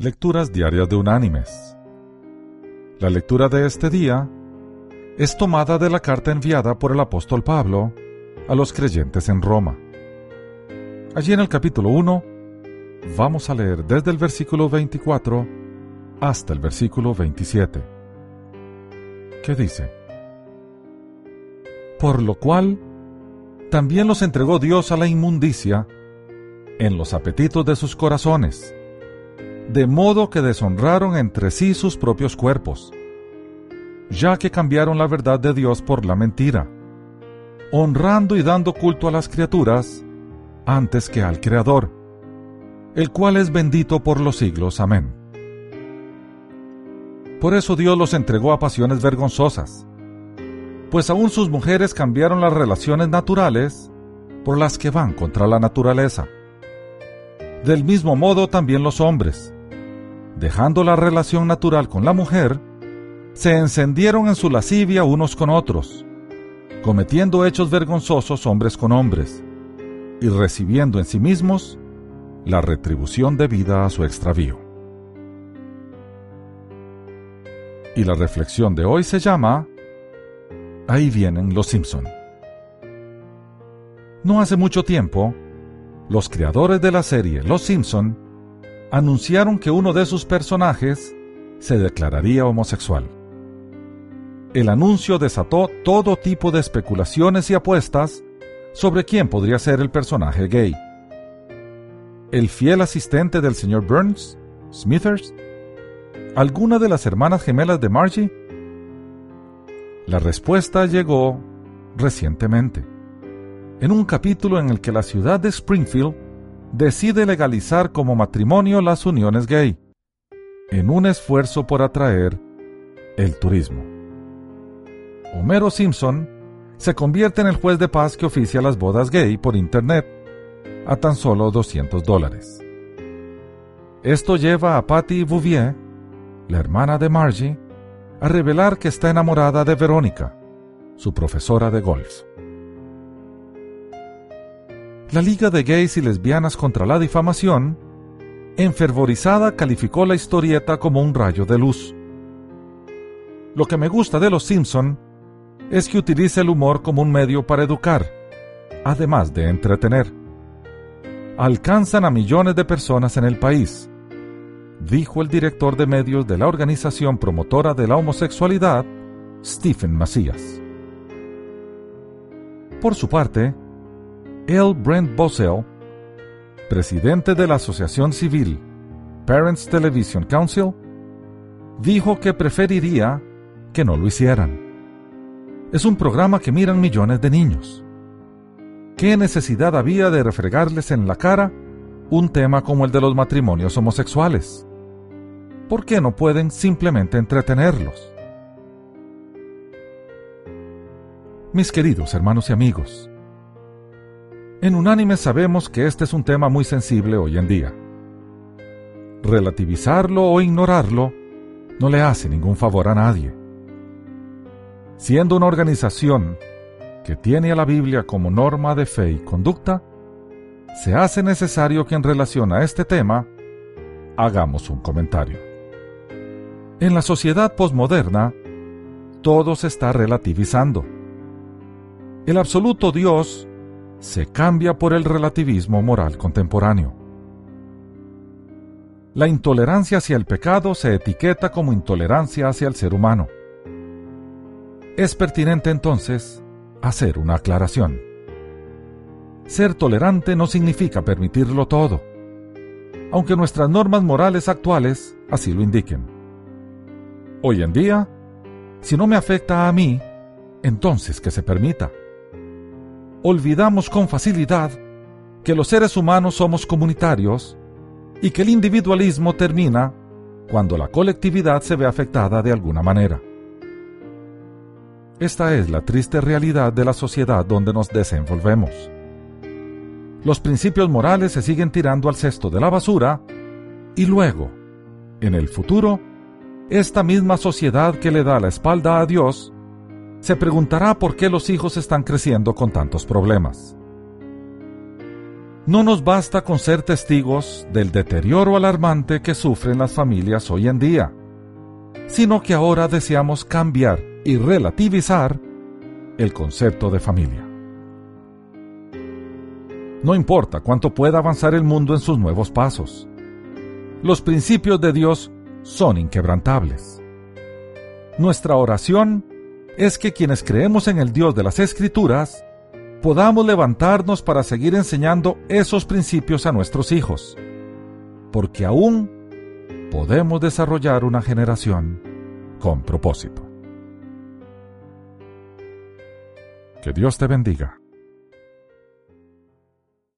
Lecturas Diarias de Unánimes. La lectura de este día es tomada de la carta enviada por el apóstol Pablo a los creyentes en Roma. Allí en el capítulo 1 vamos a leer desde el versículo 24 hasta el versículo 27. ¿Qué dice? Por lo cual, también los entregó Dios a la inmundicia en los apetitos de sus corazones de modo que deshonraron entre sí sus propios cuerpos, ya que cambiaron la verdad de Dios por la mentira, honrando y dando culto a las criaturas antes que al Creador, el cual es bendito por los siglos. Amén. Por eso Dios los entregó a pasiones vergonzosas, pues aún sus mujeres cambiaron las relaciones naturales por las que van contra la naturaleza. Del mismo modo también los hombres, dejando la relación natural con la mujer, se encendieron en su lascivia unos con otros, cometiendo hechos vergonzosos hombres con hombres, y recibiendo en sí mismos la retribución debida a su extravío. Y la reflexión de hoy se llama Ahí vienen los Simpson. No hace mucho tiempo, los creadores de la serie Los Simpson anunciaron que uno de sus personajes se declararía homosexual. El anuncio desató todo tipo de especulaciones y apuestas sobre quién podría ser el personaje gay. ¿El fiel asistente del señor Burns? ¿Smithers? ¿Alguna de las hermanas gemelas de Margie? La respuesta llegó recientemente, en un capítulo en el que la ciudad de Springfield decide legalizar como matrimonio las uniones gay, en un esfuerzo por atraer el turismo. Homero Simpson se convierte en el juez de paz que oficia las bodas gay por Internet a tan solo 200 dólares. Esto lleva a Patty Bouvier, la hermana de Margie, a revelar que está enamorada de Verónica, su profesora de golf. La Liga de Gays y Lesbianas contra la Difamación, enfervorizada, calificó la historieta como un rayo de luz. Lo que me gusta de Los Simpson es que utiliza el humor como un medio para educar, además de entretener. Alcanzan a millones de personas en el país, dijo el director de medios de la organización promotora de la homosexualidad, Stephen Macías. Por su parte, L. Brent Bosell, presidente de la asociación civil Parents Television Council, dijo que preferiría que no lo hicieran. Es un programa que miran millones de niños. ¿Qué necesidad había de refregarles en la cara un tema como el de los matrimonios homosexuales? ¿Por qué no pueden simplemente entretenerlos? Mis queridos hermanos y amigos, en Unánime sabemos que este es un tema muy sensible hoy en día. Relativizarlo o ignorarlo no le hace ningún favor a nadie. Siendo una organización que tiene a la Biblia como norma de fe y conducta, se hace necesario que en relación a este tema hagamos un comentario. En la sociedad posmoderna, todo se está relativizando. El absoluto Dios se cambia por el relativismo moral contemporáneo. La intolerancia hacia el pecado se etiqueta como intolerancia hacia el ser humano. Es pertinente entonces hacer una aclaración. Ser tolerante no significa permitirlo todo, aunque nuestras normas morales actuales así lo indiquen. Hoy en día, si no me afecta a mí, entonces que se permita olvidamos con facilidad que los seres humanos somos comunitarios y que el individualismo termina cuando la colectividad se ve afectada de alguna manera. Esta es la triste realidad de la sociedad donde nos desenvolvemos. Los principios morales se siguen tirando al cesto de la basura y luego, en el futuro, esta misma sociedad que le da la espalda a Dios se preguntará por qué los hijos están creciendo con tantos problemas. No nos basta con ser testigos del deterioro alarmante que sufren las familias hoy en día, sino que ahora deseamos cambiar y relativizar el concepto de familia. No importa cuánto pueda avanzar el mundo en sus nuevos pasos. Los principios de Dios son inquebrantables. Nuestra oración es que quienes creemos en el Dios de las Escrituras podamos levantarnos para seguir enseñando esos principios a nuestros hijos, porque aún podemos desarrollar una generación con propósito. Que Dios te bendiga.